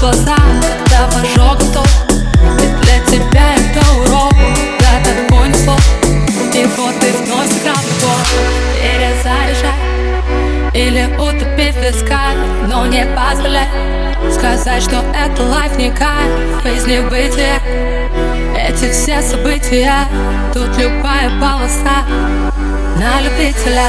глазах Да пожег то для тебя это урок. Да такой не И вот ты вновь сыграл его Перезаряжай Или утопить в висках Но не позволяй Сказать, что это лайф не кайф. Жизни быть. Эти все события Тут любая полоса На любителя.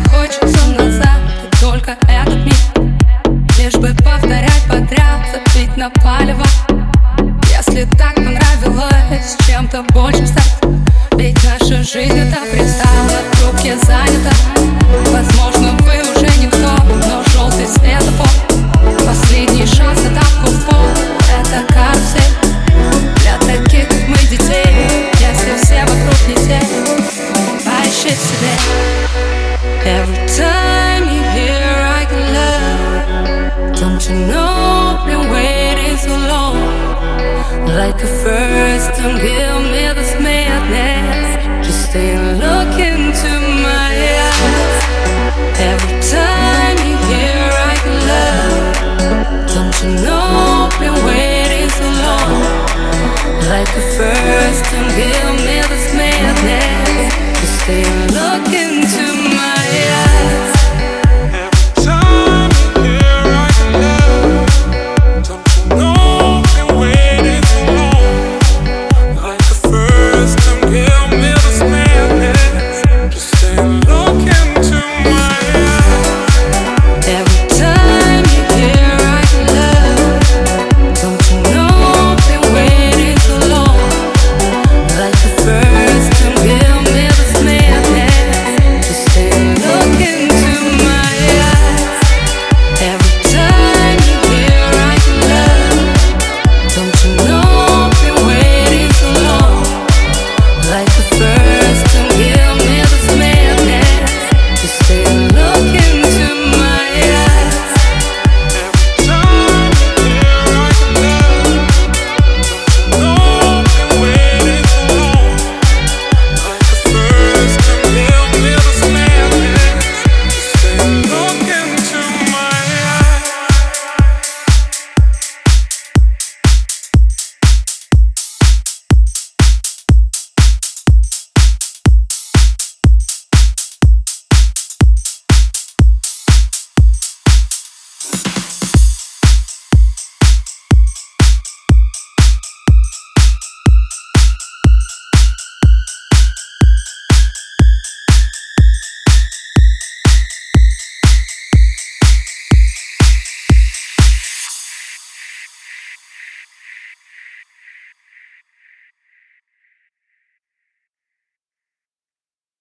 на палево. Если так понравилось чем-то большим стать Don't give me this madness. Just look into my eyes. Every time you hear I love, don't you know I've been waiting so long, like a first.